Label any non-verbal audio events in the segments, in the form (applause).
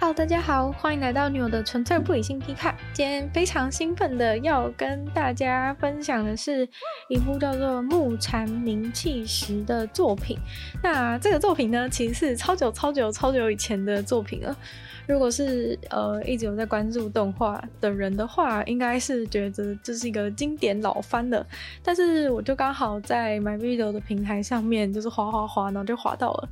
Hello，大家好，欢迎来到女友的纯粹不理性批判。今天非常兴奋的要跟大家分享的是一部叫做《木蝉鸣泣时》的作品。那这个作品呢，其实是超久、超久、超久以前的作品了。如果是呃一直有在关注动画的人的话，应该是觉得这是一个经典老番了。但是我就刚好在 MyVideo 的平台上面，就是滑滑滑，然后就滑到了，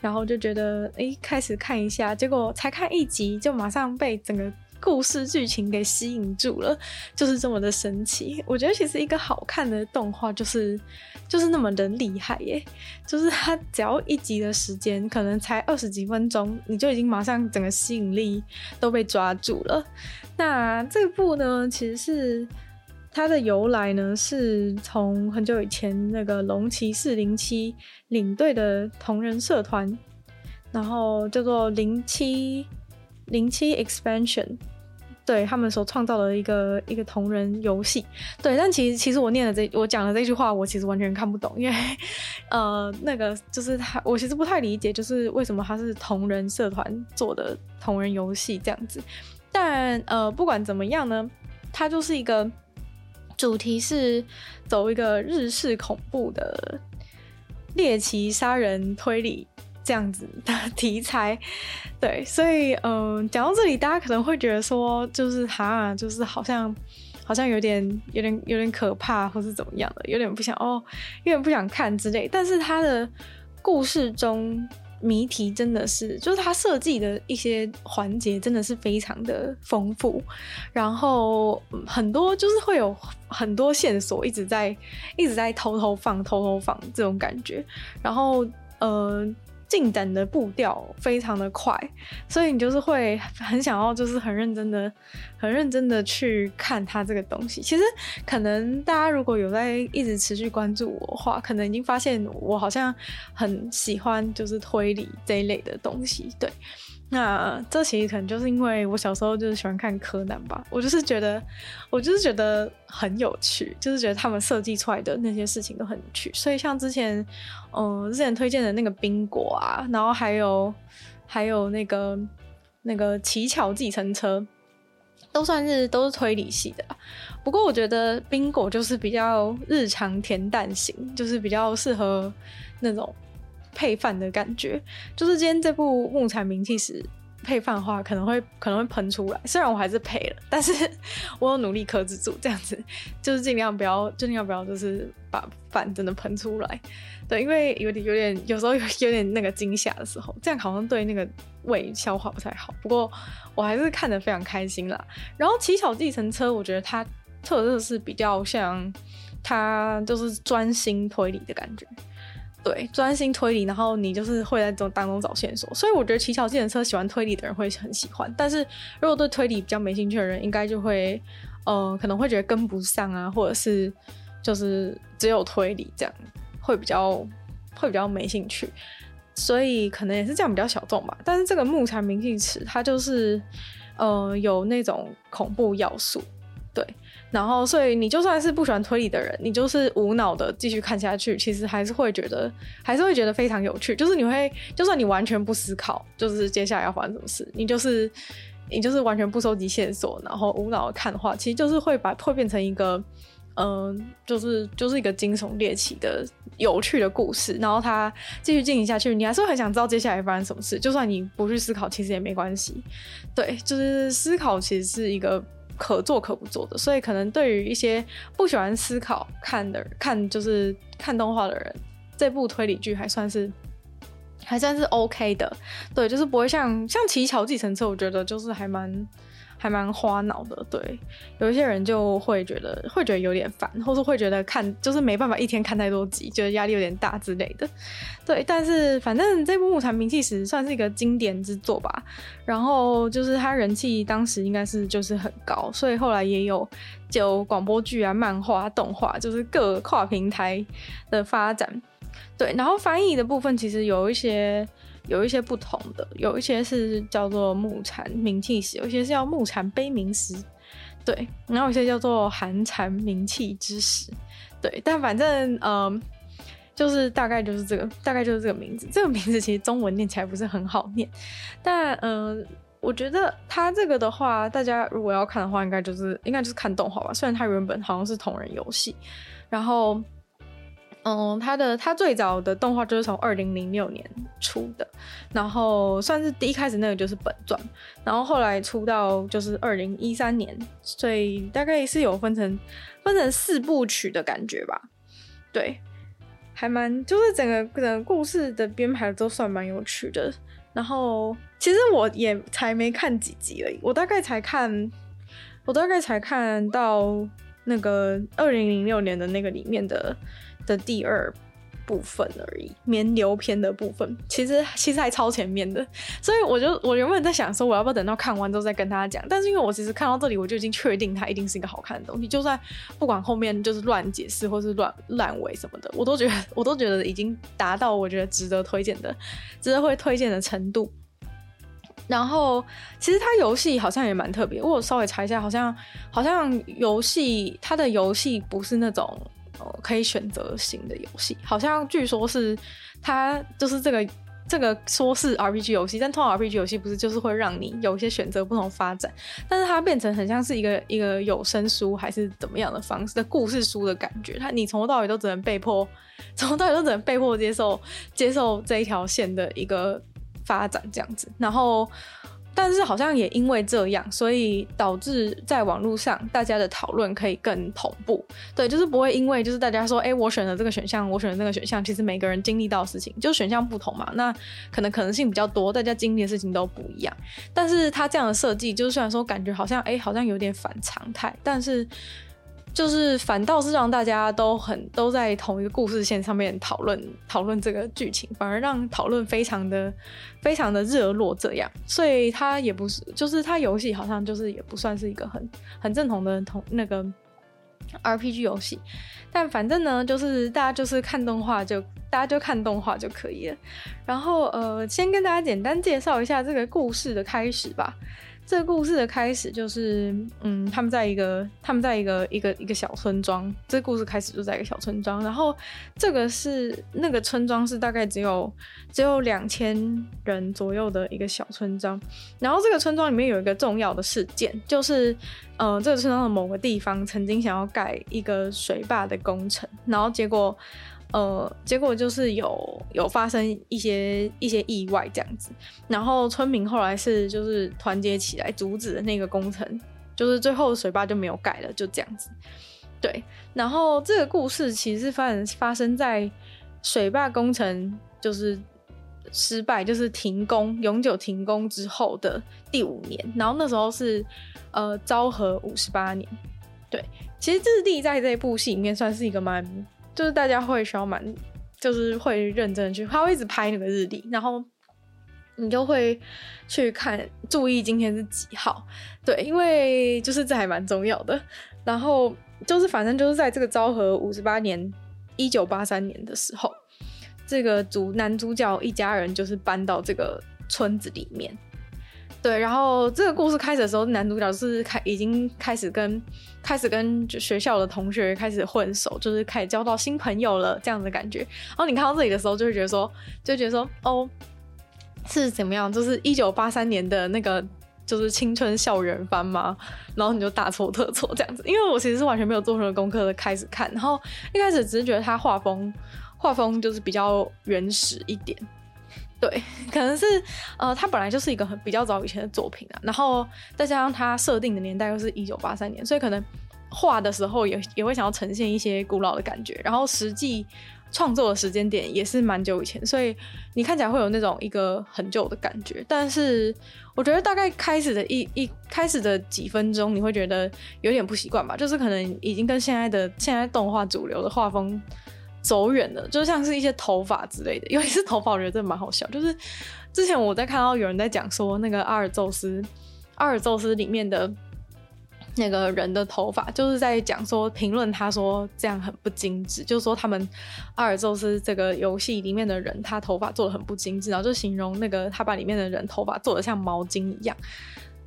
然后就觉得哎，开始看一下，结果才看 (laughs) 一集，就马上被整个。故事剧情给吸引住了，就是这么的神奇。我觉得其实一个好看的动画就是就是那么的厉害耶，就是它只要一集的时间，可能才二十几分钟，你就已经马上整个吸引力都被抓住了。那这部呢，其实是它的由来呢，是从很久以前那个龙骑士零七领队的同人社团，然后叫做零七。零七 expansion，对他们所创造的一个一个同人游戏，对，但其实其实我念的这我讲的这句话，我其实完全看不懂，因为 (laughs) 呃那个就是他，我其实不太理解，就是为什么他是同人社团做的同人游戏这样子。但呃不管怎么样呢，它就是一个主题是走一个日式恐怖的猎奇杀人推理。这样子的题材，对，所以嗯，讲到这里，大家可能会觉得说，就是哈，就是好像好像有点有点有点可怕，或是怎么样的，有点不想哦，有点不想看之类。但是他的故事中谜题真的是，就是他设计的一些环节真的是非常的丰富，然后很多就是会有很多线索一直在一直在偷偷放偷偷放这种感觉，然后呃。进展的步调非常的快，所以你就是会很想要，就是很认真的、很认真的去看它这个东西。其实，可能大家如果有在一直持续关注我的话，可能已经发现我好像很喜欢就是推理这一类的东西，对。那这其实可能就是因为我小时候就是喜欢看柯南吧，我就是觉得，我就是觉得很有趣，就是觉得他们设计出来的那些事情都很有趣，所以像之前，嗯、之前推荐的那个宾果啊，然后还有还有那个那个乞巧计程车，都算是都是推理系的。不过我觉得宾果就是比较日常恬淡型，就是比较适合那种。配饭的感觉，就是今天这部《木材名气时》配饭的话，可能会可能会喷出来。虽然我还是配了，但是我有努力克制住，这样子就是尽量不要，尽量不要，就是把饭真的喷出来。对，因为有点有点有时候有有点那个惊吓的时候，这样好像对那个胃消化不太好。不过我还是看得非常开心啦。然后《奇巧计程车》，我觉得它特色是比较像，它就是专心推理的感觉。对，专心推理，然后你就是会在这种当中找线索，所以我觉得奇巧计程车喜欢推理的人会很喜欢，但是如果对推理比较没兴趣的人，应该就会，呃，可能会觉得跟不上啊，或者是就是只有推理这样，会比较会比较没兴趣，所以可能也是这样比较小众吧。但是这个木蝉鸣泣时，它就是呃有那种恐怖要素，对。然后，所以你就算是不喜欢推理的人，你就是无脑的继续看下去，其实还是会觉得，还是会觉得非常有趣。就是你会，就算你完全不思考，就是接下来要发生什么事，你就是，(laughs) 你就是完全不收集线索，然后无脑的看的话，其实就是会把会变成一个，嗯、就是就是一个惊悚猎奇的有趣的故事。然后它继续进行下去，你还是会很想知道接下来发生什么事。就算你不去思考，其实也没关系。对，就是思考其实是一个。可做可不做的，所以可能对于一些不喜欢思考看的，看就是看动画的人，这部推理剧还算是还算是 OK 的，对，就是不会像像奇巧计程车，我觉得就是还蛮。还蛮花脑的，对，有一些人就会觉得会觉得有点烦，或是会觉得看就是没办法一天看太多集，觉得压力有点大之类的，对。但是反正这部《木蝉鸣泣时》算是一个经典之作吧，然后就是它人气当时应该是就是很高，所以后来也有就广播剧啊、漫画、动画，就是各跨平台的发展，对。然后翻译的部分其实有一些。有一些不同的，有一些是叫做木蝉鸣泣时，有一些是叫木禅悲鸣时，对，然后有些叫做寒蝉名气之时，对，但反正嗯、就是大概就是这个，大概就是这个名字。这个名字其实中文念起来不是很好念，但嗯、我觉得它这个的话，大家如果要看的话，应该就是应该就是看动画吧。虽然它原本好像是同人游戏，然后。嗯，他的他最早的动画就是从二零零六年出的，然后算是第一开始那个就是本传，然后后来出到就是二零一三年，所以大概是有分成分成四部曲的感觉吧。对，还蛮就是整个整个故事的编排都算蛮有趣的。然后其实我也才没看几集而已，我大概才看我大概才看到那个二零零六年的那个里面的。的第二部分而已，绵流篇的部分，其实其实还超前面的，所以我就我原本在想说，我要不要等到看完之后再跟大家讲？但是因为我其实看到这里，我就已经确定它一定是一个好看的东西，就算不管后面就是乱解释或是乱烂尾什么的，我都觉得我都觉得已经达到我觉得值得推荐的，值得会推荐的程度。然后其实它游戏好像也蛮特别，我稍微查一下，好像好像游戏它的游戏不是那种。可以选择型的游戏，好像据说是它就是这个这个说是 RPG 游戏，但通常 RPG 游戏不是就是会让你有一些选择不同发展，但是它变成很像是一个一个有声书还是怎么样的方式的故事书的感觉，它你从头到尾都只能被迫，从头到尾都只能被迫接受接受这一条线的一个发展这样子，然后。但是好像也因为这样，所以导致在网络上大家的讨论可以更同步。对，就是不会因为就是大家说，哎、我选了这个选项，我选了那个选项，其实每个人经历到的事情就选项不同嘛，那可能可能性比较多，大家经历的事情都不一样。但是他这样的设计，就是虽然说感觉好像，哎、好像有点反常态，但是。就是反倒是让大家都很都在同一个故事线上面讨论讨论这个剧情，反而让讨论非常的非常的热络这样，所以它也不是，就是它游戏好像就是也不算是一个很很正统的同那个 RPG 游戏，但反正呢，就是大家就是看动画就大家就看动画就可以了。然后呃，先跟大家简单介绍一下这个故事的开始吧。这个故事的开始就是，嗯，他们在一个，他们在一个一个一个小村庄。这个故事开始就在一个小村庄，然后这个是那个村庄是大概只有只有两千人左右的一个小村庄。然后这个村庄里面有一个重要的事件，就是，呃，这个村庄的某个地方曾经想要盖一个水坝的工程，然后结果。呃，结果就是有有发生一些一些意外这样子，然后村民后来是就是团结起来阻止了那个工程，就是最后水坝就没有盖了，就这样子。对，然后这个故事其实发生发生在水坝工程就是失败，就是停工永久停工之后的第五年，然后那时候是呃昭和五十八年。对，其实质地在这部戏里面算是一个蛮。就是大家会需要蛮，就是会认真去，他会一直拍那个日历，然后你就会去看，注意今天是几号，对，因为就是这还蛮重要的。然后就是反正就是在这个昭和五十八年，一九八三年的时候，这个主男主角一家人就是搬到这个村子里面。对，然后这个故事开始的时候，男主角是开已经开始跟开始跟学校的同学开始混熟，就是开始交到新朋友了这样的感觉。然后你看到这里的时候，就会觉得说，就觉得说，哦，是怎么样？就是一九八三年的那个就是青春校园番吗？然后你就大错特错这样子，因为我其实是完全没有做任何功课的开始看，然后一开始只是觉得他画风画风就是比较原始一点。对，(laughs) 可能是呃，它本来就是一个很比较早以前的作品啊，然后再加上它设定的年代又是一九八三年，所以可能画的时候也也会想要呈现一些古老的感觉，然后实际创作的时间点也是蛮久以前，所以你看起来会有那种一个很旧的感觉。但是我觉得大概开始的一一开始的几分钟，你会觉得有点不习惯吧，就是可能已经跟现在的现在动画主流的画风。走远了，就像是一些头发之类的，尤其是头发，我觉得真的蛮好笑。(laughs) 就是之前我在看到有人在讲说，那个阿尔宙斯，阿尔宙斯里面的那个人的头发，就是在讲说评论，他说这样很不精致，就是说他们阿尔宙斯这个游戏里面的人，他头发做的很不精致，然后就形容那个他把里面的人头发做的像毛巾一样。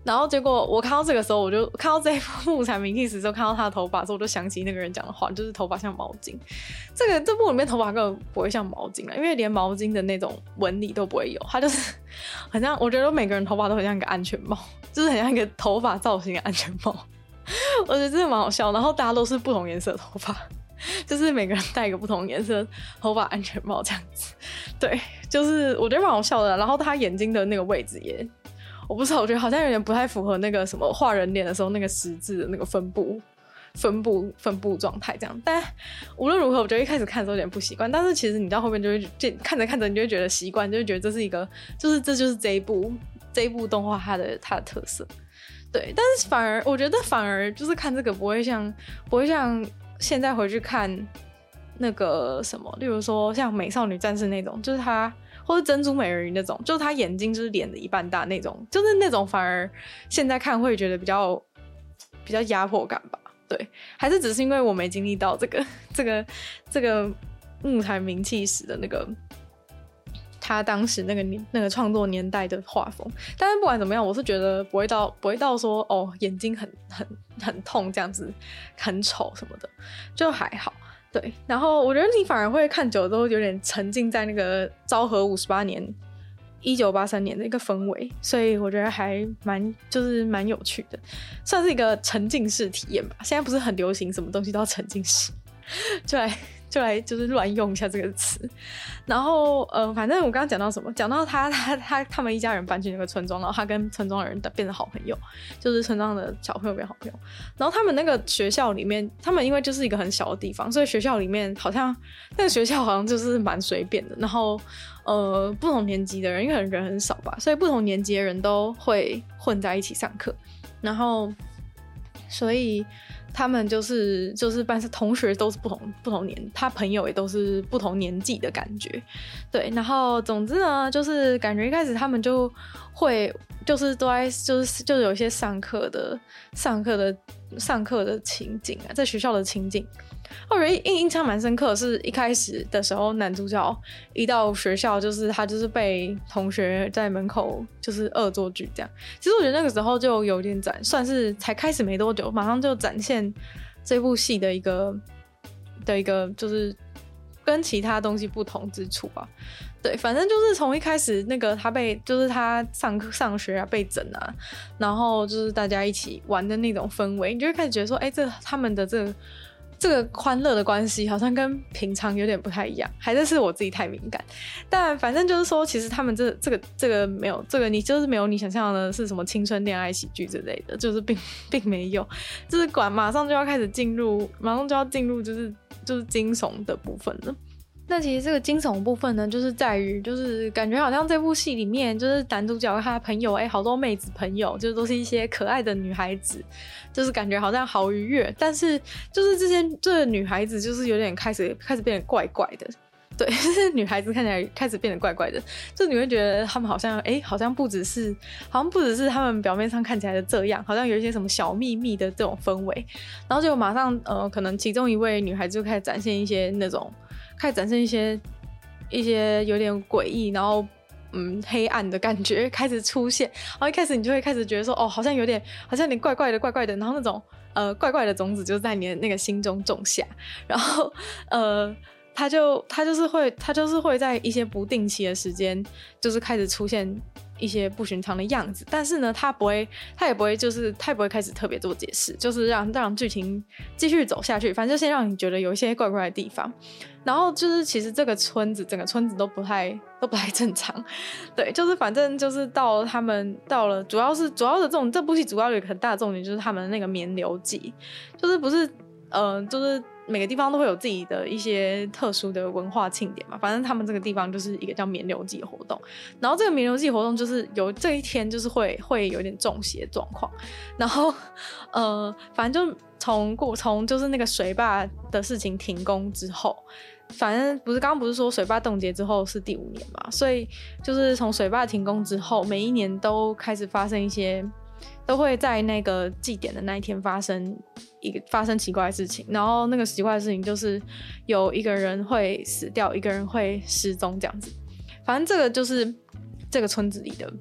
然后结果我看到这个时候，我就看到这一部木材明契时，就看到他的头发之后，我就想起那个人讲的话，就是头发像毛巾。这个这部里面头发根本不会像毛巾了，因为连毛巾的那种纹理都不会有，它就是 (laughs) 很像。我觉得每个人头发都很像一个安全帽，就是很像一个头发造型的安全帽。我觉得真的蛮好笑。然后大家都是不同颜色头发，就是每个人戴一个不同颜色头发安全帽这样子。对，就是我觉得蛮好笑的。然后他眼睛的那个位置也。我不知道，我觉得好像有点不太符合那个什么画人脸的时候那个十字的那个分布、分布、分布状态这样。但无论如何，我觉得一开始看的时候有点不习惯，但是其实你到后面就会见看着看着，你就会觉得习惯，就会觉得这是一个，就是这就是这一部这一部动画它的它的特色。对，但是反而我觉得反而就是看这个不会像不会像现在回去看那个什么，例如说像美少女战士那种，就是他。或是珍珠美人鱼那种，就是他眼睛就是脸的一半大那种，就是那种反而现在看会觉得比较 (tsk) 比较压迫感吧？对，还是只是因为我没经历到这个这个 (laughs) 这个木材名气时的那个他当时那个年那个创作年代的画风。但是不管怎么样，我是觉得不会到不会到说哦眼睛很很很痛这样子很丑什么的，就还好。对，然后我觉得你反而会看久了都有点沉浸在那个昭和五十八年，一九八三年的一个氛围，所以我觉得还蛮就是蛮有趣的，算是一个沉浸式体验吧。现在不是很流行什么东西都要沉浸式，(laughs) 对。就来就是乱用一下这个词，然后呃，反正我刚刚讲到什么，讲到他他他他们一家人搬去那个村庄，然后他跟村庄的人变成好朋友，就是村庄的小朋友变好朋友。然后他们那个学校里面，他们因为就是一个很小的地方，所以学校里面好像那个学校好像就是蛮随便的。然后呃，不同年级的人，因为人很少吧，所以不同年级的人都会混在一起上课。然后所以。他们就是就是班上同学都是不同不同年，他朋友也都是不同年纪的感觉，对。然后总之呢，就是感觉一开始他们就会就是都在就是就有一些上课的上课的上课的情景啊，在学校的情景。我觉得印印象蛮深刻，是一开始的时候，男主角一到学校，就是他就是被同学在门口就是恶作剧这样。其实我觉得那个时候就有点展，算是才开始没多久，马上就展现这部戏的一个的一个就是跟其他东西不同之处吧。对，反正就是从一开始那个他被就是他上课上学啊被整啊，然后就是大家一起玩的那种氛围，你就会开始觉得说，哎，这他们的这个。这个欢乐的关系好像跟平常有点不太一样，还是是我自己太敏感。但反正就是说，其实他们这这个这个没有这个你就是没有你想象的是什么青春恋爱喜剧之类的，就是并并没有，就是管马上就要开始进入，马上就要进入就是就是惊悚的部分了。那其实这个惊悚部分呢，就是在于，就是感觉好像这部戏里面，就是男主角和他的朋友，哎，好多妹子朋友，就都是一些可爱的女孩子，就是感觉好像好愉悦。但是就是这些这个女孩子，就是有点开始开始变得怪怪的，对，(laughs) 就是女孩子看起来开始变得怪怪的，就你会觉得他们好像，哎，好像不只是，好像不只是他们表面上看起来的这样，好像有一些什么小秘密的这种氛围。然后就马上，呃，可能其中一位女孩子就开始展现一些那种。开始展现一些一些有点诡异，然后嗯黑暗的感觉 (laughs) 开始出现，然后一开始你就会开始觉得说，哦，好像有点好像有点怪怪的怪怪的，然后那种呃怪怪的种子就在你的那个心中种下，然后呃他就他就是会他就是会在一些不定期的时间就是开始出现。一些不寻常的样子，但是呢，他不会，他也不会，就是他也不会开始特别做解释，就是让让剧情继续走下去。反正就先让你觉得有一些怪怪的地方，然后就是其实这个村子，整个村子都不太都不太正常。对，就是反正就是到他们到了，主要是主要的这种这部戏主要有一个很大的重点就是他们那个绵流记，就是不是呃就是。每个地方都会有自己的一些特殊的文化庆典嘛，反正他们这个地方就是一个叫绵流祭活动，然后这个绵流祭活动就是有这一天就是会会有点中邪状况，然后呃，反正就从过 (laughs) 从就是那个水坝的事情停工之后，反正不是刚刚不是说水坝冻结之后是第五年嘛，所以就是从水坝停工之后，每一年都开始发生一些。都会在那个祭典的那一天发生一个发生奇怪的事情，然后那个奇怪的事情就是有一个人会死掉，一个人会失踪这样子。反正这个就是这个村子里的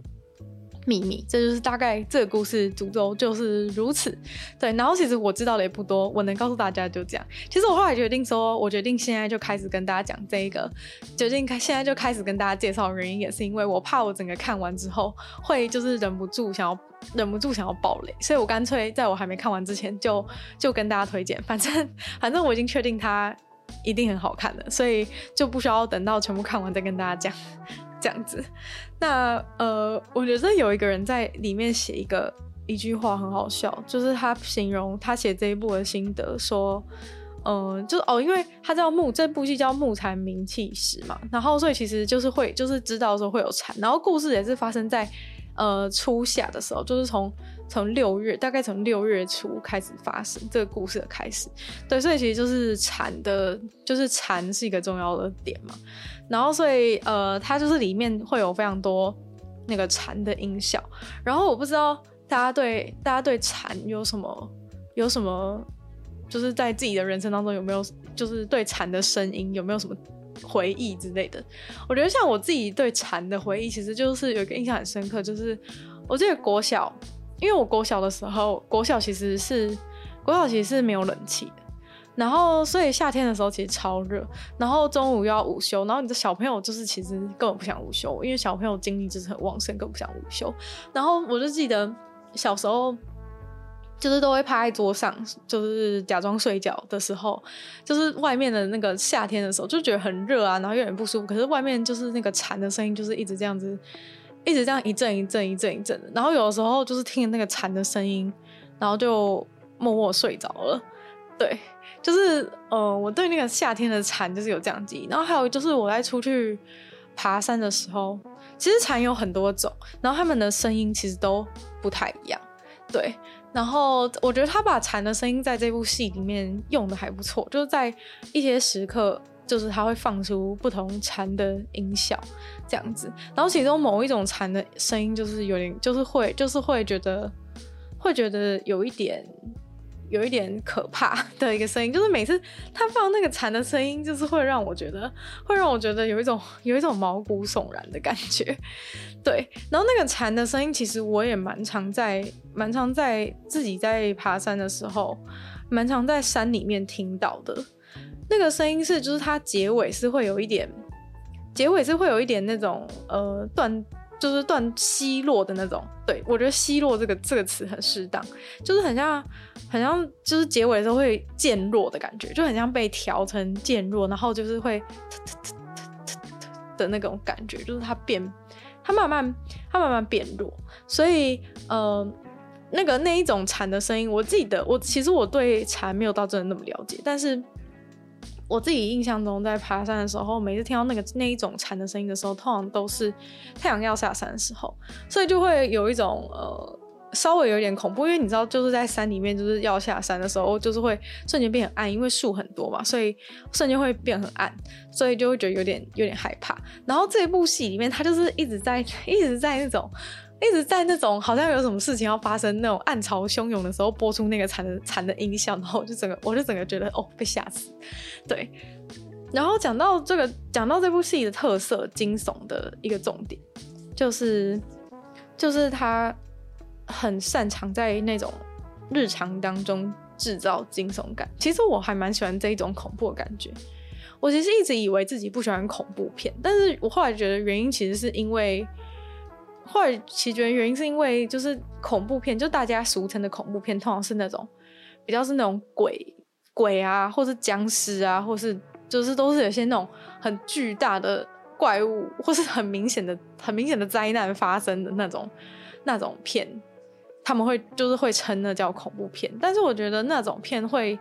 秘密，这就是大概这个故事主轴就是如此。对，然后其实我知道的也不多，我能告诉大家就这样。其实我后来决定说，我决定现在就开始跟大家讲这一个，决定开现在就开始跟大家介绍原因，也是因为我怕我整个看完之后会就是忍不住想要忍不住想要爆雷，所以我干脆在我还没看完之前就就跟大家推荐，反正 (laughs) 反正我已经确定它一定很好看了，所以就不需要等到全部看完再跟大家讲。这样子，那呃，我觉得有一个人在里面写一个一句话很好笑，就是他形容他写这一部的心得，说，嗯、就是哦，因为他叫木，这部戏叫《木蝉鸣泣时》嘛，然后所以其实就是会就是知道说会有蝉，然后故事也是发生在呃初夏的时候，就是从从六月大概从六月初开始发生这个故事的开始，对，所以其实就是蝉的，就是蝉是一个重要的点嘛。然后，所以，呃，它就是里面会有非常多那个蝉的音效。然后，我不知道大家对大家对蝉有什么有什么，就是在自己的人生当中有没有，就是对蝉的声音有没有什么回忆之类的。我觉得像我自己对蝉的回忆，其实就是有一个印象很深刻，就是我记得国小，因为我国小的时候，国小其实是国小其实是没有冷气的。然后，所以夏天的时候其实超热，然后中午又要午休，然后你的小朋友就是其实根本不想午休，因为小朋友精力就是很旺盛，更不想午休。然后我就记得小时候，就是都会趴在桌上，就是假装睡觉的时候，就是外面的那个夏天的时候，就觉得很热啊，然后有点不舒服。可是外面就是那个蝉的声音，就是一直这样子，一直这样一阵一阵一阵一阵的。然后有的时候就是听那个蝉的声音，然后就默默睡着了。对。就是呃，我对那个夏天的蝉就是有这样记忆，然后还有就是我在出去爬山的时候，其实蝉有很多种，然后它们的声音其实都不太一样，对。然后我觉得他把蝉的声音在这部戏里面用的还不错，就是在一些时刻，就是他会放出不同蝉的音效这样子，然后其中某一种蝉的声音就是有点，就是会，就是会觉得，会觉得有一点。有一点可怕的一个声音，就是每次他放那个蝉的声音，就是会让我觉得，会让我觉得有一种 (laughs) 有一种毛骨悚然的感觉。(laughs) 对，然后那个蝉的声音，其实我也蛮常在，蛮常在自己在爬山的时候，蛮常在山里面听到的。那个声音是，就是它结尾是会有一点，结尾是会有一点那种呃断。就是断奚落的那种，对，我觉得奚落这个这个词很适当，就是很像很像就是结尾的时候会渐弱的感觉，就很像被调成渐弱，然后就是会的那种感觉，就是它变，它慢慢它慢慢变弱，所以呃那个那一种蝉的声音，我记得我其实我对蝉没有到真的那么了解，但是。我自己印象中，在爬山的时候，每次听到那个那一种蝉的声音的时候，通常都是太阳要下山的时候，所以就会有一种呃稍微有点恐怖，因为你知道，就是在山里面就是要下山的时候，就是会瞬间变很暗，因为树很多嘛，所以瞬间会变很暗，所以就会觉得有点有点害怕。然后这部戏里面，他就是一直在 (laughs) 一直在那种。一直在那种好像有什么事情要发生，那种暗潮汹涌的时候播出那个惨的惨的音效，然后我就整个我就整个觉得哦，被吓死，对。然后讲到这个讲到这部戏的特色惊悚的一个重点，就是就是他很擅长在那种日常当中制造惊悚感。其实我还蛮喜欢这一种恐怖的感觉。我其实一直以为自己不喜欢恐怖片，但是我后来觉得原因其实是因为。后来其实觉得原因是因为就是恐怖片，就大家俗称的恐怖片，通常是那种比较是那种鬼鬼啊，或是僵尸啊，或是就是都是有些那种很巨大的怪物，或是很明显的很明显的灾难发生的那种那种片，他们会就是会称那叫恐怖片。但是我觉得那种片会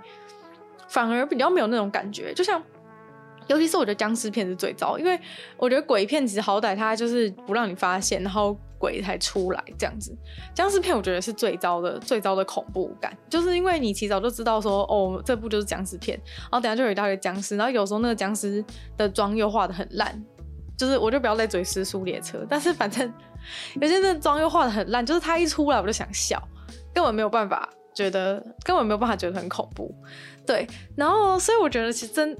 反而比较没有那种感觉，就像。尤其是我觉得僵尸片是最糟，因为我觉得鬼片其实好歹它就是不让你发现，然后鬼才出来这样子。僵尸片我觉得是最糟的，(laughs) 最糟的恐怖感，就是因为你提早就知道说，哦，这部就是僵尸片，然后等下就有一大堆僵尸，然后有时候那个僵尸的妆又画的很烂，就是我就不要再嘴尸速列车，但是反正有些那妆又画的很烂，就是他一出来我就想笑，根本没有办法觉得，根本没有办法觉得很恐怖，对，然后所以我觉得其实真。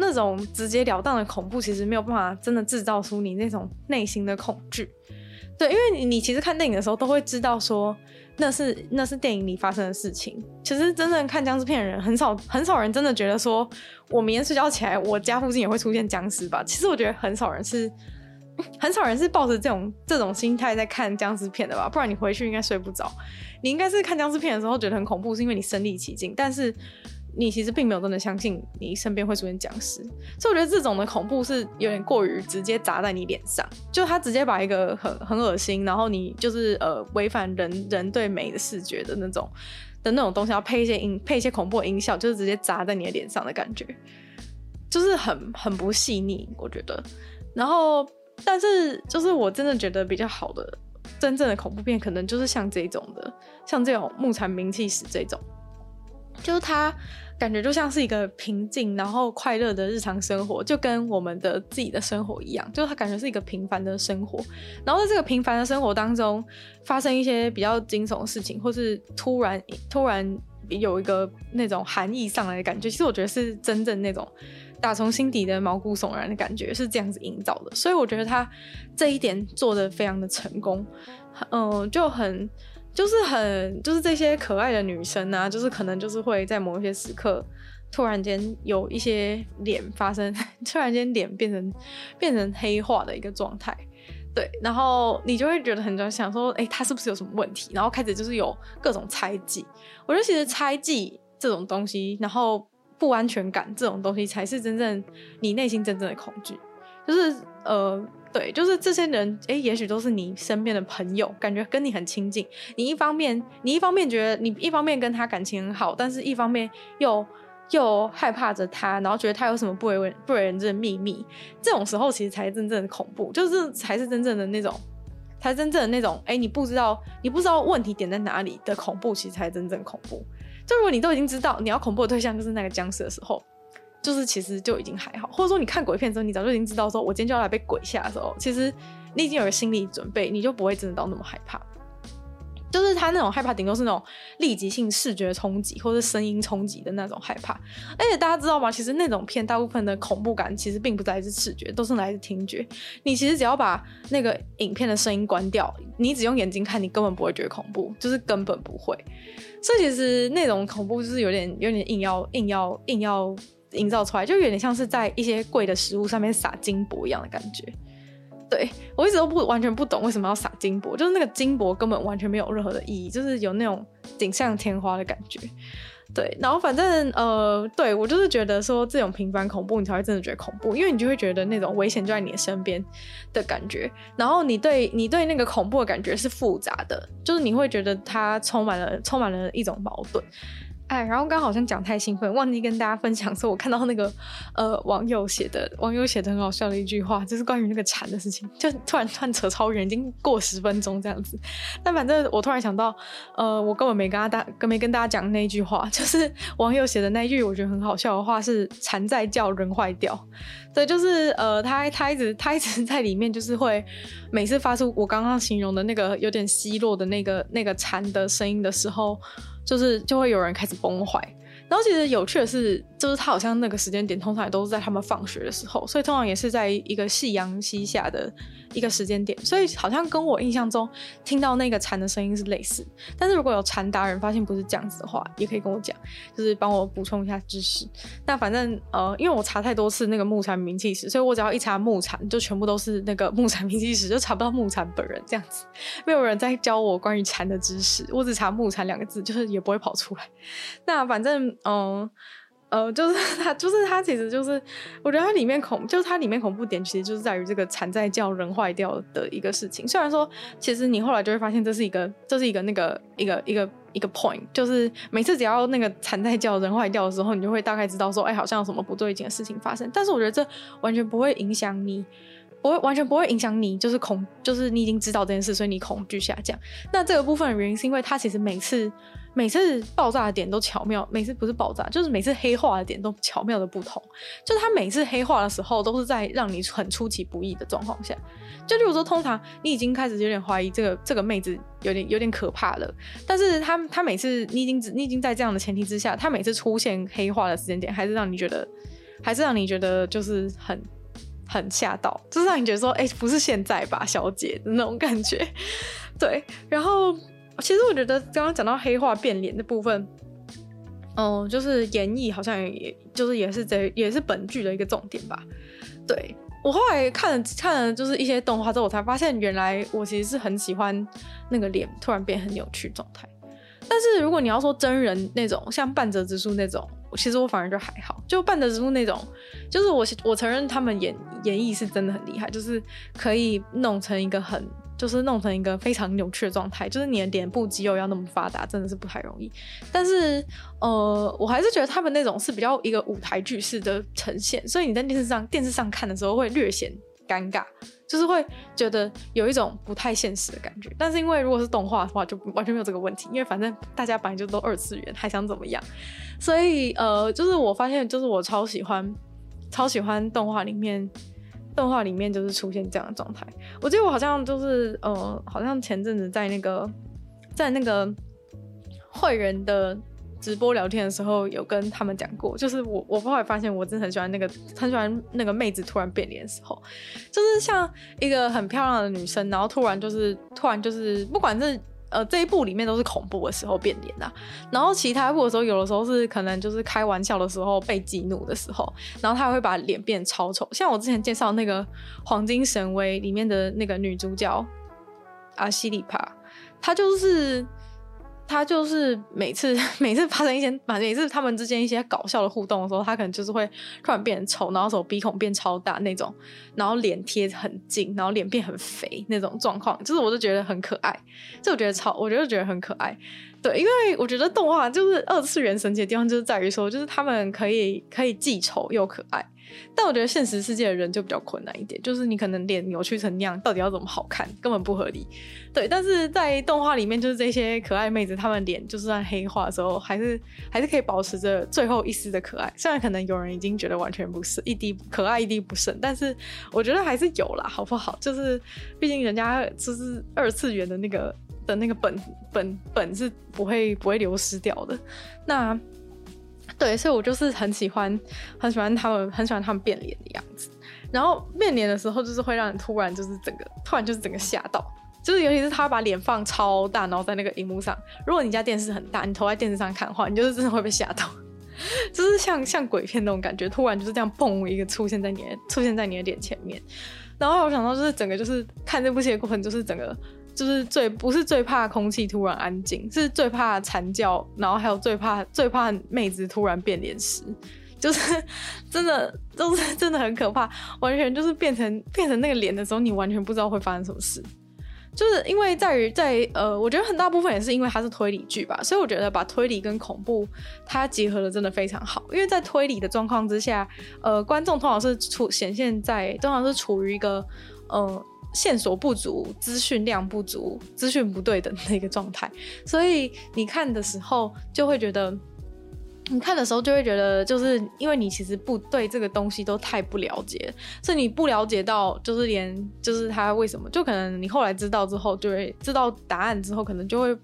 那种直截了当的恐怖，其实没有办法真的制造出你那种内心的恐惧。对，因为你其实看电影的时候都会知道说那是那是电影里发生的事情。其实真正看僵尸片的人很少很少人真的觉得说，我明天睡觉起来我家附近也会出现僵尸吧？其实我觉得很少人是 (laughs) 很少人是抱着这种这种心态在看僵尸片的吧？不然你回去应该睡不着。你应该是看僵尸片的时候觉得很恐怖，是因为你身临其境，但是。你其实并没有真的相信你身边会出现僵尸，所以我觉得这种的恐怖是有点过于直接砸在你脸上，就他直接把一个很很恶心，然后你就是呃违反人人对美的视觉的那种的那种东西，要配一些音配一些恐怖的音效，就是直接砸在你的脸上的感觉，就是很很不细腻，我觉得。然后，但是就是我真的觉得比较好的真正的恐怖片，可能就是像这种的，像这种《木材名气史》这种。就是他感觉就像是一个平静然后快乐的日常生活，就跟我们的自己的生活一样。就是他感觉是一个平凡的生活，然后在这个平凡的生活当中发生一些比较惊悚的事情，或是突然突然有一个那种寒意上来的感觉。其实我觉得是真正那种打从心底的毛骨悚然的感觉，是这样子营造的。所以我觉得他这一点做的非常的成功，嗯，就很。就是很，就是这些可爱的女生啊，就是可能就是会在某一些时刻，突然间有一些脸发生，(laughs) 突然间脸变成变成黑化的一个状态，对，然后你就会觉得很想说，哎、欸，她是不是有什么问题？然后开始就是有各种猜忌。我觉得其实猜忌这种东西，然后不安全感这种东西，才是真正你内心真正的恐惧，就是呃。对，就是这些人，哎，也许都是你身边的朋友，感觉跟你很亲近。你一方面，你一方面觉得你一方面跟他感情很好，但是一方面又又害怕着他，然后觉得他有什么不为人不为人知的秘密。这种时候，其实才是真正的恐怖，就是才是真正的那种，才真正的那种，哎，你不知道，你不知道问题点在哪里的恐怖，其实才真正恐怖。就如果你都已经知道你要恐怖的对象就是那个僵尸的时候。就是其实就已经还好，或者说你看鬼片之后，你早就已经知道说，我今天就要来被鬼吓的时候，其实你已经有个心理准备，你就不会真的到那么害怕。就是他那种害怕，顶多是那种立即性视觉冲击或者声音冲击的那种害怕。而且大家知道吗？其实那种片大部分的恐怖感其实并不来自视觉，都是来自听觉。你其实只要把那个影片的声音关掉，你只用眼睛看，你根本不会觉得恐怖，就是根本不会。所以其实那种恐怖就是有点有点硬要硬要硬要。营造出来就有点像是在一些贵的食物上面撒金箔一样的感觉。对，我一直都不完全不懂为什么要撒金箔，就是那个金箔根本完全没有任何的意义，就是有那种锦上添花的感觉。对，然后反正呃，对，我就是觉得说这种平凡恐怖你才会真的觉得恐怖，因为你就会觉得那种危险就在你的身边的感觉，然后你对你对那个恐怖的感觉是复杂的，就是你会觉得它充满了充满了一种矛盾。哎，然后刚好像讲太兴奋，忘记跟大家分享说，我看到那个呃网友写的，网友写的很好笑的一句话，就是关于那个蝉的事情，就突然突然扯超远，已经过十分钟这样子。但反正我突然想到，呃，我根本没跟他大，跟没跟大家讲那一句话，就是网友写的那一句我觉得很好笑的话是“蝉在叫，人坏掉”。对，就是呃，他他一直他一直在里面，就是会每次发出我刚刚形容的那个有点奚落的那个那个蝉的声音的时候。就是就会有人开始崩坏，然后其实有趣的是，就是他好像那个时间点通常也都是在他们放学的时候，所以通常也是在一个夕阳西下的。一个时间点，所以好像跟我印象中听到那个蝉的声音是类似。但是如果有蝉达人发现不是这样子的话，也可以跟我讲，就是帮我补充一下知识。那反正呃，因为我查太多次那个木蝉鸣泣时，所以我只要一查木蝉，就全部都是那个木蝉鸣泣时，就查不到木蝉本人这样子。没有人在教我关于蝉的知识，我只查木蝉两个字，就是也不会跑出来。那反正嗯。呃，就是 (laughs) 他，就是他，其实就是，我觉得它里面恐，就是它里面恐怖点，其实就是在于这个惨在叫，人坏掉的一个事情。虽然说，其实你后来就会发现，这是一个，这是一个那个一个一个一个 point，就是每次只要那个惨在叫，人坏掉的时候，你就会大概知道说，哎，好像有什么不对劲的事情发生。但是我觉得这完全不会影响你，不会完全不会影响你，就是恐，就是你已经知道这件事，所以你恐惧下降。那这个部分的原因是因为它其实每次。每次爆炸的点都巧妙，每次不是爆炸，就是每次黑化的点都巧妙的不同。就是他每次黑化的时候，都是在让你很出其不意的状况下。就例如说，通常你已经开始有点怀疑这个这个妹子有点有点可怕了，但是他他每次你已经你已经在这样的前提之下，他每次出现黑化的时间点，还是让你觉得，还是让你觉得就是很很吓到，就是让你觉得说，哎、不是现在吧，小姐的那种感觉。(laughs) 对，然后其实我觉得刚刚讲到黑化变脸的部分，嗯，就是演绎好像也就是也是这也是本剧的一个重点吧。对，我后来看了看了就是一些动画之后，我才发现原来我其实是很喜欢那个脸突然变很扭曲状态。但是如果你要说真人那种像半泽直树那种，其实我反而就还好。就半泽直树那种，就是我我承认他们演演绎是真的很厉害，就是可以弄成一个很，就是弄成一个非常扭曲的状态。就是你的脸部肌肉要那么发达，真的是不太容易。但是呃，我还是觉得他们那种是比较一个舞台剧式的呈现，所以你在电视上电视上看的时候会略显尴尬。就是会觉得有一种不太现实的感觉，但是因为如果是动画的话，就完全没有这个问题，因为反正大家本来就都二次元，还想怎么样？所以呃，就是我发现，就是我超喜欢，超喜欢动画里面，动画里面就是出现这样的状态。我记得我好像就是呃，好像前阵子在那个，在那个会员的。直播聊天的时候有跟他们讲过，就是我我后来发现我真的很喜欢那个很喜欢那个妹子突然变脸的时候，就是像一个很漂亮的女生，然后突然就是突然就是不管是呃这一部里面都是恐怖的时候变脸啊，然后其他部的时候有的时候是可能就是开玩笑的时候被激怒的时候，然后她会把脸变超丑，像我之前介绍那个《黄金神威》里面的那个女主角阿西里帕，她就是。他就是每次 (laughs) 每次发生一些，反正每次他们之间一些搞笑的互动的时候，他可能就是会突然变丑，然后手鼻孔变超大那种，然后脸贴很近，然后脸变很肥那种状况，就是我就觉得很可爱，就我觉得超，我觉得觉得很可爱。对，因为我觉得动画就是二次元神奇的地方，就是在于说，就是他们可以可以既丑又可爱。但我觉得现实世界的人就比较困难一点，就是你可能脸扭曲成那样，到底要怎么好看，根本不合理。对，但是在动画里面，就是这些可爱妹子，她们脸就算黑化的时候，还是还是可以保持着最后一丝的可爱。虽然可能有人已经觉得完全不是一滴可爱一滴不剩，但是我觉得还是有啦，好不好？就是毕竟人家就是二次元的那个的那个本本本是不会不会流失掉的。那。对，所以我就是很喜欢，很喜欢他们，很喜欢他们变脸的样子。然后变脸的时候，就是会让人突然就是整个，突然就是整个吓到，就是尤其是他把脸放超大，然后在那个荧幕上。如果你家电视很大，你投在电视上看的话，你就是真的会被吓到，(laughs) 就是像像鬼片那种感觉，突然就是这样蹦一个出现在你的出现在你的脸前面。然后我想到就是整个就是看这部戏的过程，就是整个。就是最不是最怕空气突然安静，是最怕惨叫，然后还有最怕最怕妹子突然变脸时，就是真的、就是真的很可怕，完全就是变成变成那个脸的时候，你完全不知道会发生什么事。就是因为在于在呃，我觉得很大部分也是因为它是推理剧吧，所以我觉得把推理跟恐怖它结合的真的非常好。因为在推理的状况之下，呃，观众通常是处显现在通常是处于一个呃。线索不足，资讯量不足，资讯不对等的一个状态，所以你看的时候就会觉得，你看的时候就会觉得，就是因为你其实不对这个东西都太不了解，所以你不了解到，就是连就是他为什么，就可能你后来知道之后，就会知道答案之后，可能就会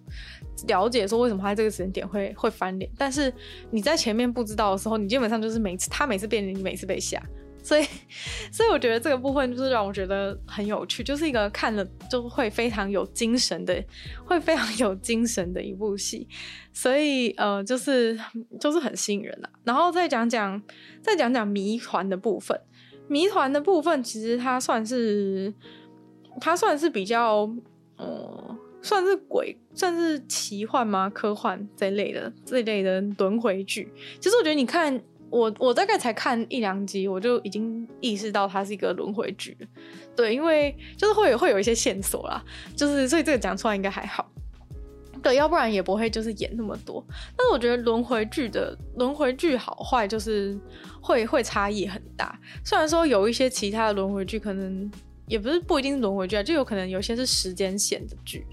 了解说为什么他这个时间点会会翻脸，但是你在前面不知道的时候，你基本上就是每次他每次变，你每次被吓。所以，(laughs) 所以我觉得这个部分就是让我觉得很有趣，就是一个看了就会非常有精神的，会非常有精神的一部戏。所以，呃，就是就是很吸引人啊。然后再讲讲，再讲讲谜团的部分。谜团的部分其实它算是，它算是比较，呃，算是鬼，算是奇幻吗？科幻这类的这一类的轮回剧。其实我觉得你看。我我大概才看一两集，我就已经意识到它是一个轮回剧，对，因为就是会会有一些线索啦，就是所以这个讲出来应该还好，对，要不然也不会就是演那么多。但是我觉得轮回剧的轮回剧好坏就是会会差异很大，虽然说有一些其他的轮回剧可能也不是不一定是轮回剧啊，就有可能有些是时间线的剧，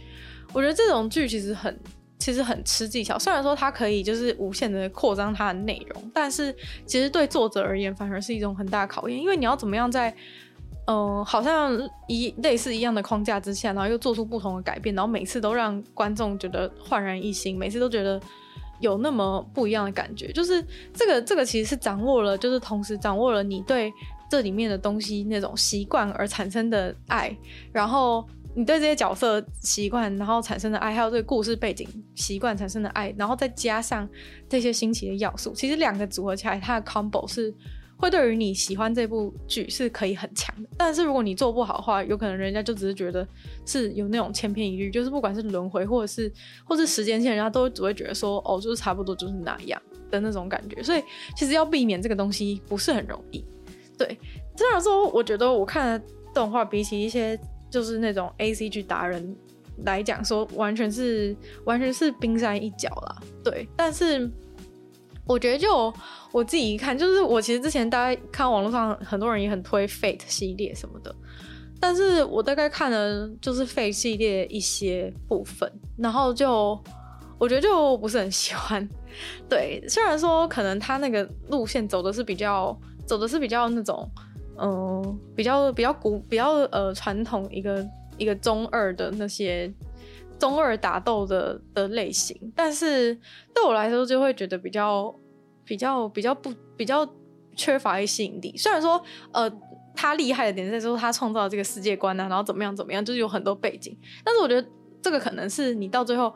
我觉得这种剧其实很。其实很吃技巧，虽然说它可以就是无限的扩张它的内容，但是其实对作者而言反而是一种很大考验，因为你要怎么样在，嗯、好像一类似一样的框架之下，然后又做出不同的改变，然后每次都让观众觉得焕然一新，每次都觉得有那么不一样的感觉，就是这个这个其实是掌握了，就是同时掌握了你对这里面的东西那种习惯而产生的爱，然后你对这些角色习惯，然后产生的爱，还有对故事背景习惯产生的爱，然后再加上这些新奇的要素，其实两个组合起来，它的 combo 是会对于你喜欢这部剧是可以很强的。但是如果你做不好的话，有可能人家就只是觉得是有那种千篇一律，就是不管是轮回或者是或是时间线，人家都只会觉得说哦，就是差不多就是那样的那种感觉。所以其实要避免这个东西不是很容易。对，这样说，我觉得我看的动画比起一些就是那种 ACG 达人来讲，说完全是完全是冰山一角啦。对，但是我觉得就我自己一看，就是我其实之前大概看网络上很多人也很推 Fate 系列什么的，但是我大概看了就是 Fate 系列一些部分，然后就我觉得就不是很喜欢。(laughs) 对，虽然说可能他那个路线走的是比较。走的是比较那种，嗯、比较比较古、比较呃传统一个一个中二的那些中二打斗的的类型，但是对我来说就会觉得比较比较比较不比较缺乏一吸引力。虽然说呃他厉害的点在说他创造这个世界观啊，然后怎么样怎么样，就是有很多背景，但是我觉得这个可能是你到最后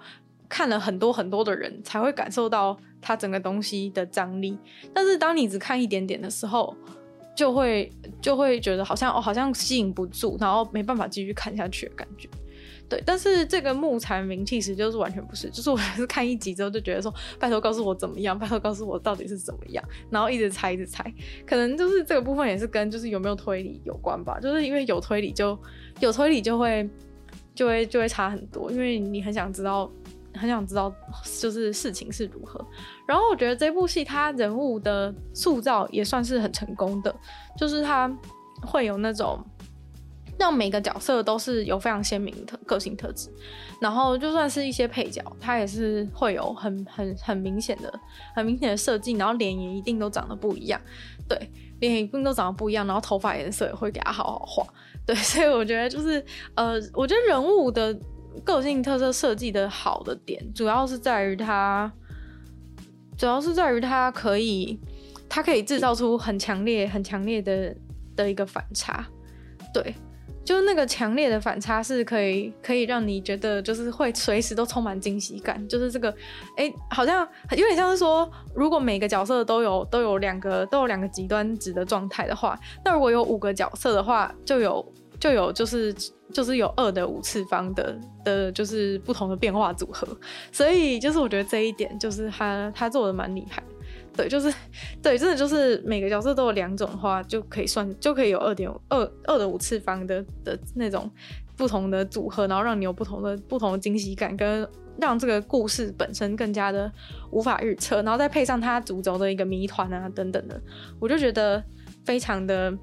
看了很多很多的人才会感受到。他整个东西的张力，但是当你只看一点点的时候，就会就会觉得好像哦，好像吸引不住，然后没办法继续看下去的感觉。对，但是这个木蝉鸣泣时就是完全不是，就是我还是看一集之后就觉得说，拜托告诉我怎么样，拜托告诉我到底是怎么样，然后一直猜一直猜，可能就是这个部分也是跟就是有没有推理有关吧，就是因为有推理就有推理就会就会就会差很多，因为你很想知道。很想知道，就是事情是如何。然后我觉得这部戏它人物的塑造也算是很成功的，就是它会有那种让每个角色都是有非常鲜明的个性特质。然后就算是一些配角，他也是会有很很很明显的、很明显的设计。然后脸也一定都长得不一样，对，脸一定都长得不一样。然后头发颜色也会给他好好画，对。所以我觉得就是呃，我觉得人物的。个性特色设计的好的点，主要是在于它，主要是在于它可以，它可以制造出很强烈、很强烈的的一个反差，对，就是那个强烈的反差是可以可以让你觉得就是会随时都充满惊喜感，就是这个，哎、好像有点像是说，如果每个角色都有都有两个都有两个极端值的状态的话，那如果有五个角色的话，就有就有就是。就是有二的五次方的的，就是不同的变化组合，所以就是我觉得这一点就是他他做的蛮厉害，对，就是对，真的就是每个角色都有两种的话，就可以算就可以有二点二二的五次方的的那种不同的组合，然后让你有不同的不同的惊喜感，跟让这个故事本身更加的无法预测，然后再配上它主轴的一个谜团啊等等的，我就觉得非常的。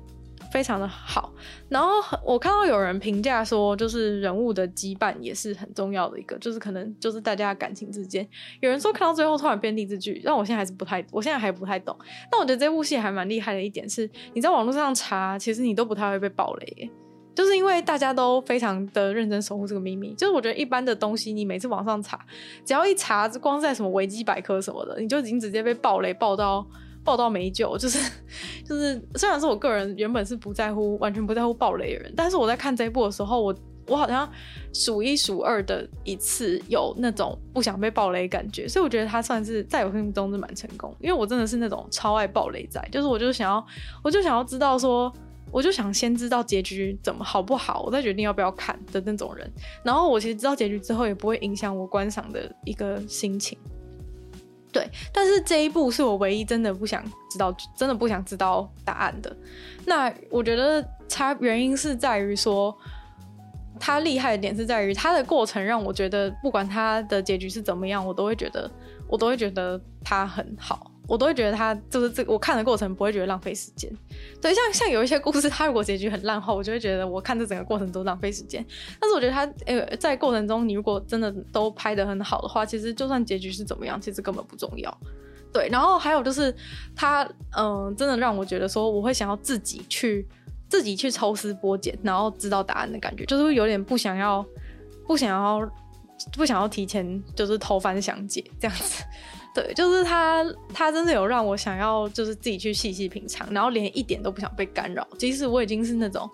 非常的好，然后我看到有人评价说，就是人物的羁绊也是很重要的一个，就是可能就是大家感情之间，有人说看到最后突然变励志剧，但我现在还是不太，我现在还不太懂。但我觉得这部戏还蛮厉害的一点是，你在网络上查，其实你都不太会被爆雷，就是因为大家都非常的认真守护这个秘密。就是我觉得一般的东西，你每次网上查，只要一查，光在什么维基百科什么的，你就已经直接被爆雷爆到。爆到没救，就 (laughs) 是就是，虽然说我个人原本是不在乎，完全不在乎爆雷的人，但是我在看这一部的时候，我我好像数一数二的一次有那种不想被爆雷感觉，所以我觉得他算是在我心目中是蛮成功，因为我真的是那种超爱爆雷仔，就是我就想要，我就想要知道说，我就想先知道结局怎么好不好，我再决定要不要看的那种人。然后我其实知道结局之后，也不会影响我观赏的一个心情。对，但是这一步是我唯一真的不想知道，真的不想知道答案的。那我觉得差原因是在于说，他厉害的点是在于他的过程让我觉得，不管他的结局是怎么样，我都会觉得，我都会觉得他很好。我都会觉得他就是这，我看的过程不会觉得浪费时间。对，像像有一些故事，他如果结局很烂的话，我就会觉得我看这整个过程都浪费时间。但是我觉得他呃，在过程中你如果真的都拍得很好的话，其实就算结局是怎么样，其实根本不重要。对，然后还有就是他嗯、真的让我觉得说，我会想要自己去自己去抽丝剥茧，然后知道答案的感觉，就是有点不想要不想要不想要提前就是偷翻详解这样子。对，就是他，他真的有让我想要，就是自己去细细品尝，然后连一点都不想被干扰。即使我已经是那种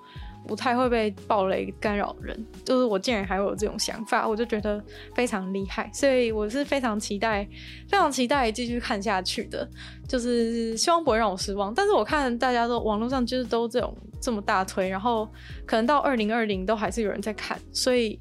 不太会被暴雷干扰的人，就是我竟然还会有这种想法，我就觉得非常厉害。所以我是非常期待，非常期待继续看下去的，就是希望不会让我失望。但是我看大家都网络上就是都这种这么大推，然后可能到二零二零都还是有人在看，所以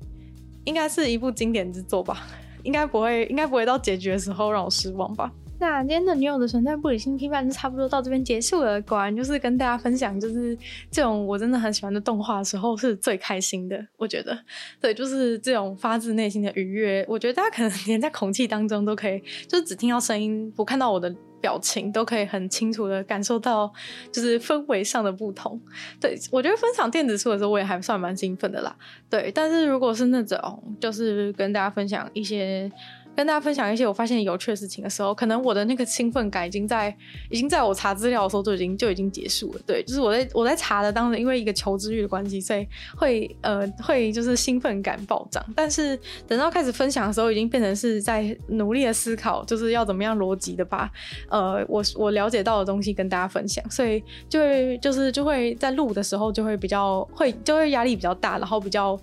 应该是一部经典之作吧。应该不会，应该不会到解决的时候让我失望吧？那今天的女友的存在不理性批判就差不多到这边结束了。果然就是跟大家分享，就是这种我真的很喜欢的动画的时候是最开心的。我觉得，(laughs) 对，就是这种发自内心的愉悦。我觉得大家可能连在空气当中都可以，就是只听到声音，不看到我的。表情都可以很清楚的感受到，就是氛围上的不同。对，我觉得分享电子书的时候，我也还算蛮兴奋的啦。对，但是如果是那种，就是跟大家分享一些。跟大家分享一些我发现有趣的事情的时候，可能我的那个兴奋感已经在，已经在我查资料的时候就已经就已经结束了。对，就是我在我在查的当时，因为一个求知欲的关系，所以会呃会就是兴奋感暴涨。但是等到开始分享的时候，已经变成是在努力的思考，就是要怎么样逻辑的把呃我我了解到的东西跟大家分享。所以就会就是就会在录的时候就会比较会就会压力比较大，然后比较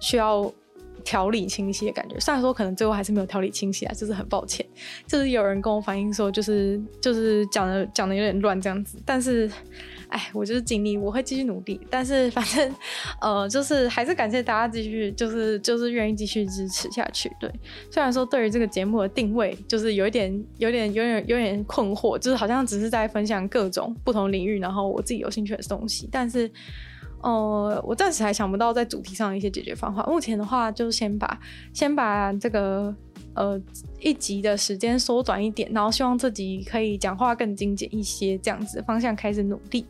需要。条理清晰的感觉，虽然说可能最后还是没有条理清晰啊，就是很抱歉。就是有人跟我反映说，就是就是讲的讲的有点乱这样子，但是，哎，我就是尽力，我会继续努力。但是反正，(laughs) 呃，就是还是感谢大家继续，就是就是愿意继续支持下去。对，虽然说对于这个节目的定位，就是有一点有点有点有点困惑，就是好像只是在分享各种不同领域，然后我自己有兴趣的东西，但是。呃，我暂时还想不到在主题上的一些解决方法。目前的话，就先把先把这个呃一集的时间缩短一点，然后希望自己可以讲话更精简一些，这样子方向开始努力。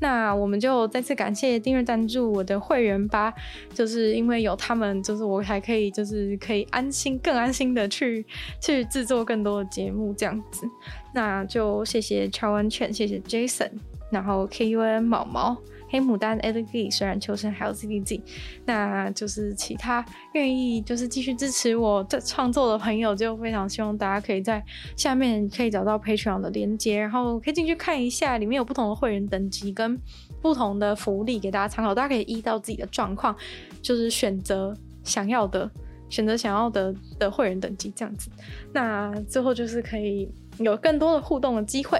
那我们就再次感谢订阅赞助我的会员吧，就是因为有他们，就是我还可以就是可以安心更安心的去去制作更多的节目这样子。那就谢谢乔安犬，谢谢 Jason，然后 KUN 毛毛。黑牡丹 LED，虽然求生还有 CDG，那就是其他愿意就是继续支持我这创作的朋友，就非常希望大家可以在下面可以找到 Patreon 的连接，然后可以进去看一下，里面有不同的会员等级跟不同的福利给大家参考，大家可以依照自己的状况，就是选择想要的，选择想要的的会员等级这样子。那最后就是可以有更多的互动的机会。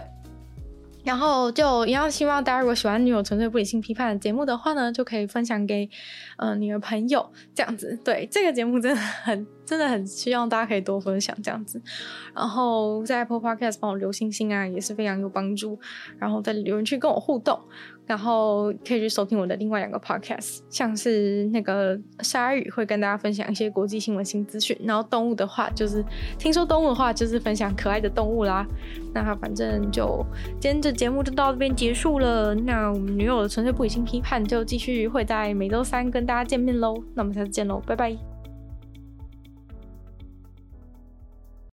然后就一样，希望大家如果喜欢《女友纯粹不理性批判》的节目的话呢，就可以分享给嗯、呃、你的朋友，这样子。对，这个节目真的很。真的很希望大家可以多分享这样子，然后在 Apple Podcast 帮我留星星啊，也是非常有帮助。然后在留言区跟我互动，然后可以去收听我的另外两个 Podcast，像是那个鲨鱼会跟大家分享一些国际新闻新资讯，然后动物的话就是听说动物的话就是分享可爱的动物啦。那反正就今天这节目就到这边结束了。那我们女友的纯粹不理性批判就继续会在每周三跟大家见面喽。那我们下次见喽，拜拜。